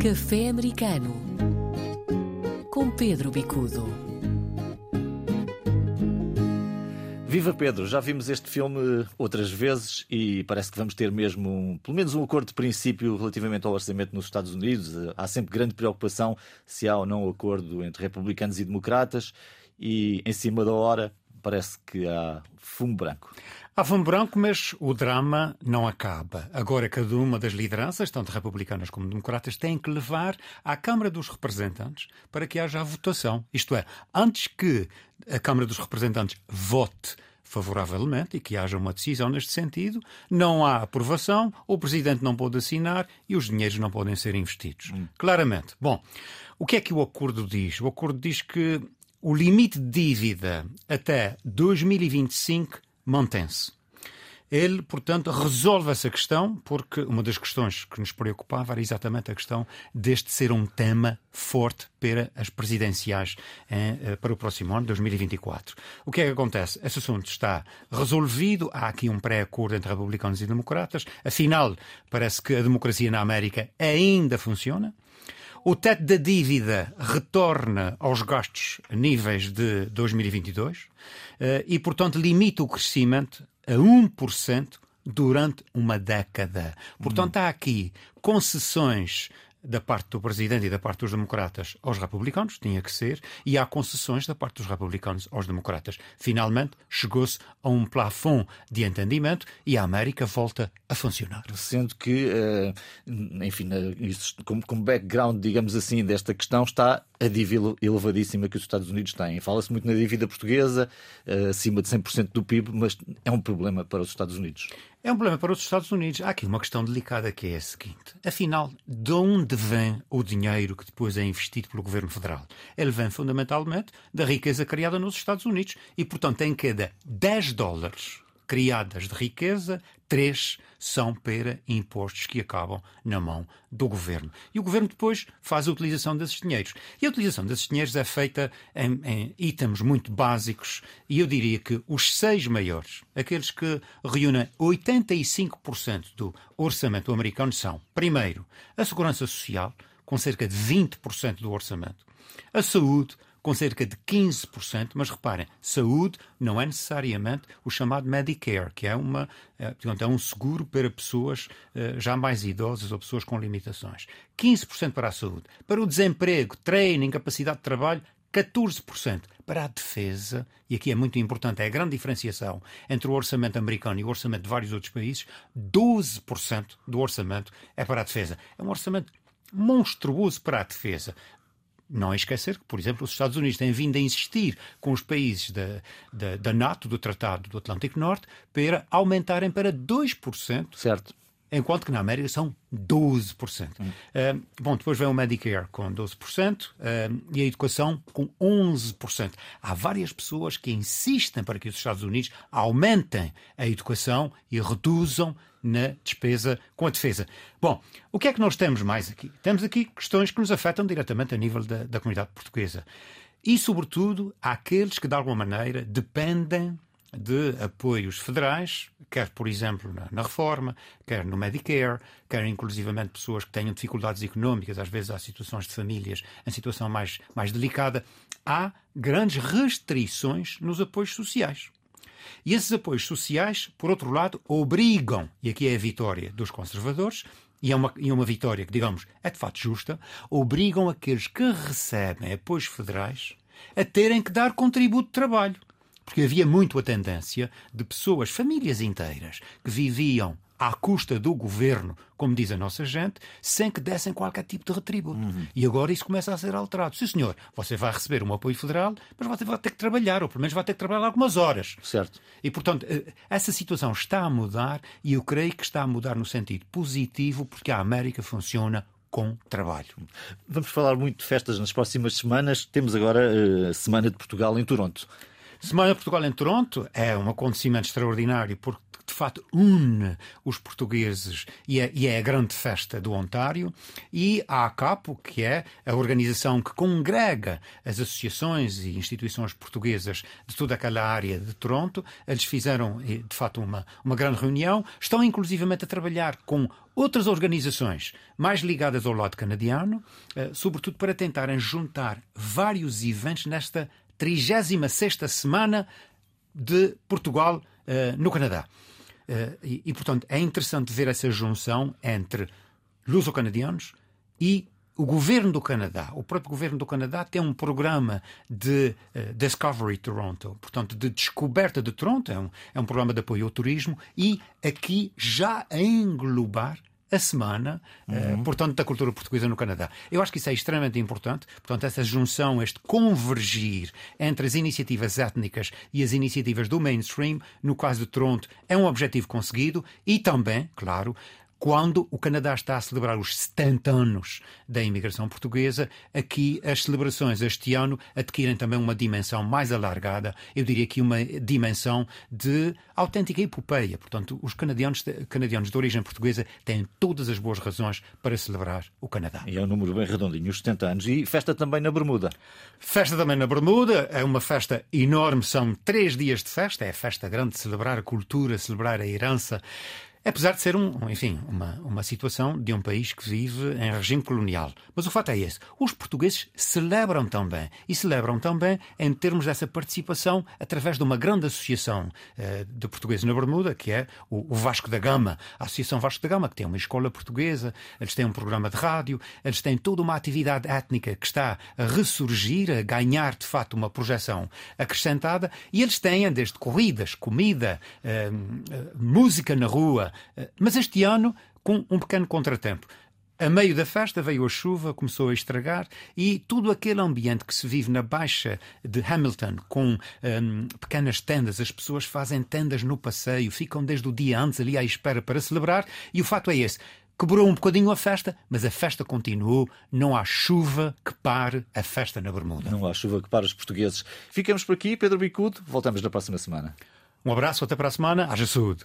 Café Americano com Pedro Bicudo. Viva Pedro, já vimos este filme outras vezes e parece que vamos ter mesmo um, pelo menos um acordo de princípio relativamente ao orçamento nos Estados Unidos. Há sempre grande preocupação se há ou não acordo entre republicanos e democratas e em cima da hora parece que há fumo branco. Há fumo branco, mas o drama não acaba. Agora, cada uma das lideranças, tanto republicanas como democratas, tem que levar à Câmara dos Representantes para que haja a votação. Isto é, antes que a Câmara dos Representantes vote favoravelmente e que haja uma decisão neste sentido, não há aprovação, o Presidente não pode assinar e os dinheiros não podem ser investidos. Hum. Claramente. Bom, o que é que o acordo diz? O acordo diz que o limite de dívida até 2025 mantém-se. Ele, portanto, resolve essa questão, porque uma das questões que nos preocupava era exatamente a questão deste ser um tema forte para as presidenciais eh, para o próximo ano, 2024. O que é que acontece? Esse assunto está resolvido, há aqui um pré-acordo entre republicanos e democratas, afinal, parece que a democracia na América ainda funciona. O teto da dívida retorna aos gastos níveis de 2022 eh, e, portanto, limita o crescimento a 1% durante uma década. Portanto, há aqui concessões da parte do Presidente e da parte dos democratas aos republicanos, tinha que ser, e há concessões da parte dos republicanos aos democratas. Finalmente, chegou-se a um plafond de entendimento e a América volta a funcionar. Sendo que, eh, enfim, como background, digamos assim, desta questão está a dívida elevadíssima que os Estados Unidos têm. Fala-se muito na dívida portuguesa, eh, acima de 100% do PIB, mas é um problema para os Estados Unidos. É um problema para os Estados Unidos. Há aqui uma questão delicada que é a seguinte: afinal, de onde vem o dinheiro que depois é investido pelo governo federal? Ele vem fundamentalmente da riqueza criada nos Estados Unidos e, portanto, em cada 10 dólares criadas de riqueza, três são para impostos que acabam na mão do governo. E o governo depois faz a utilização desses dinheiros. E a utilização desses dinheiros é feita em, em itens muito básicos, e eu diria que os seis maiores, aqueles que reúnem 85% do orçamento americano, são, primeiro, a segurança social, com cerca de 20% do orçamento, a saúde, com cerca de 15%, mas reparem, saúde não é necessariamente o chamado Medicare, que é, uma, é, é um seguro para pessoas eh, já mais idosas ou pessoas com limitações. 15% para a saúde. Para o desemprego, treino, incapacidade de trabalho, 14% para a defesa, e aqui é muito importante, é a grande diferenciação entre o orçamento americano e o orçamento de vários outros países, 12% do orçamento é para a defesa. É um orçamento monstruoso para a defesa. Não é esquecer que, por exemplo, os Estados Unidos têm vindo a insistir com os países da, da, da NATO, do Tratado do Atlântico Norte, para aumentarem para 2%. Certo enquanto que na América são 12%. Hum. Uh, bom, depois vem o Medicare com 12% uh, e a educação com 11%. Há várias pessoas que insistem para que os Estados Unidos aumentem a educação e reduzam na despesa com a defesa. Bom, o que é que nós temos mais aqui? Temos aqui questões que nos afetam diretamente a nível da, da comunidade portuguesa. E, sobretudo, aqueles que, de alguma maneira, dependem de apoios federais, quer, por exemplo, na, na, reforma, quer no Medicare, quer inclusivamente pessoas que tenham dificuldades económicas, às vezes há situações de famílias em situação mais, mais delicada. Há grandes restrições nos apoios sociais. E esses apoios sociais, por outro lado, obrigam, e aqui é a vitória dos conservadores, e é uma, e é uma vitória que, digamos, é de fato justa, obrigam aqueles que recebem apoios federais a terem que dar contributo de trabalho porque havia muito a tendência de pessoas, famílias inteiras, que viviam à custa do governo, como diz a nossa gente, sem que dessem qualquer tipo de retributo. Uhum. E agora isso começa a ser alterado. Sim, senhor, você vai receber um apoio federal, mas você vai ter que trabalhar, ou pelo menos vai ter que trabalhar algumas horas. Certo. E, portanto, eh, essa situação está a mudar e eu creio que está a mudar no sentido positivo, porque a América funciona com trabalho. Vamos falar muito de festas nas próximas semanas. Temos agora a uh, Semana de Portugal em Toronto. Semana Portugal em Toronto é um acontecimento extraordinário porque de facto une os portugueses e é, e é, a grande festa do Ontário, e a ACAPO, que é a organização que congrega as associações e instituições portuguesas de toda aquela área de Toronto. Eles fizeram, de facto, uma, uma grande reunião, estão inclusivamente a trabalhar com outras organizações mais ligadas ao lado canadiano, eh, sobretudo para tentarem juntar vários eventos nesta 36 semana de Portugal uh, no Canadá. Uh, e, e, portanto, é interessante ver essa junção entre luso-canadianos e o governo do Canadá. O próprio governo do Canadá tem um programa de uh, Discovery Toronto, portanto, de descoberta de Toronto. É um, é um programa de apoio ao turismo e aqui já a englobar a semana, eh, uhum. uh, portanto, da cultura portuguesa no Canadá. Eu acho que isso é extremamente importante. Portanto, essa junção, este convergir entre as iniciativas étnicas e as iniciativas do mainstream, no caso de Toronto, é um objetivo conseguido e também, claro, quando o Canadá está a celebrar os 70 anos da imigração portuguesa, aqui as celebrações este ano adquirem também uma dimensão mais alargada, eu diria que uma dimensão de autêntica epopeia. Portanto, os canadianos, canadianos de origem portuguesa têm todas as boas razões para celebrar o Canadá. E é um número bem redondinho, os 70 anos. E festa também na Bermuda. Festa também na Bermuda, é uma festa enorme, são três dias de festa, é a festa grande de celebrar a cultura, celebrar a herança. Apesar de ser um, enfim, uma, uma situação de um país que vive em regime colonial. Mas o fato é esse. Os portugueses celebram também. E celebram também em termos dessa participação através de uma grande associação eh, de portugueses na Bermuda, que é o, o, Vasco da Gama. A Associação Vasco da Gama, que tem uma escola portuguesa, eles têm um programa de rádio, eles têm toda uma atividade étnica que está a ressurgir, a ganhar de facto uma projeção acrescentada. E eles têm desde corridas, comida, eh, música na rua, eh, mas este ano, com um pequeno contratempo. A meio da festa veio a chuva, começou a estragar e todo aquele ambiente que se vive na Baixa de Hamilton, com um, pequenas tendas, as pessoas fazem tendas no passeio, ficam desde o dia antes ali à espera para celebrar, e o fato é esse. Quebrou um bocadinho a festa, mas a festa continuou. Não há chuva que pare a festa na Bermuda. Não há chuva que pare os portugueses. Ficamos por aqui, Pedro Bicudo. Voltamos na próxima semana. Um abraço, até para a semana. Haja saúde.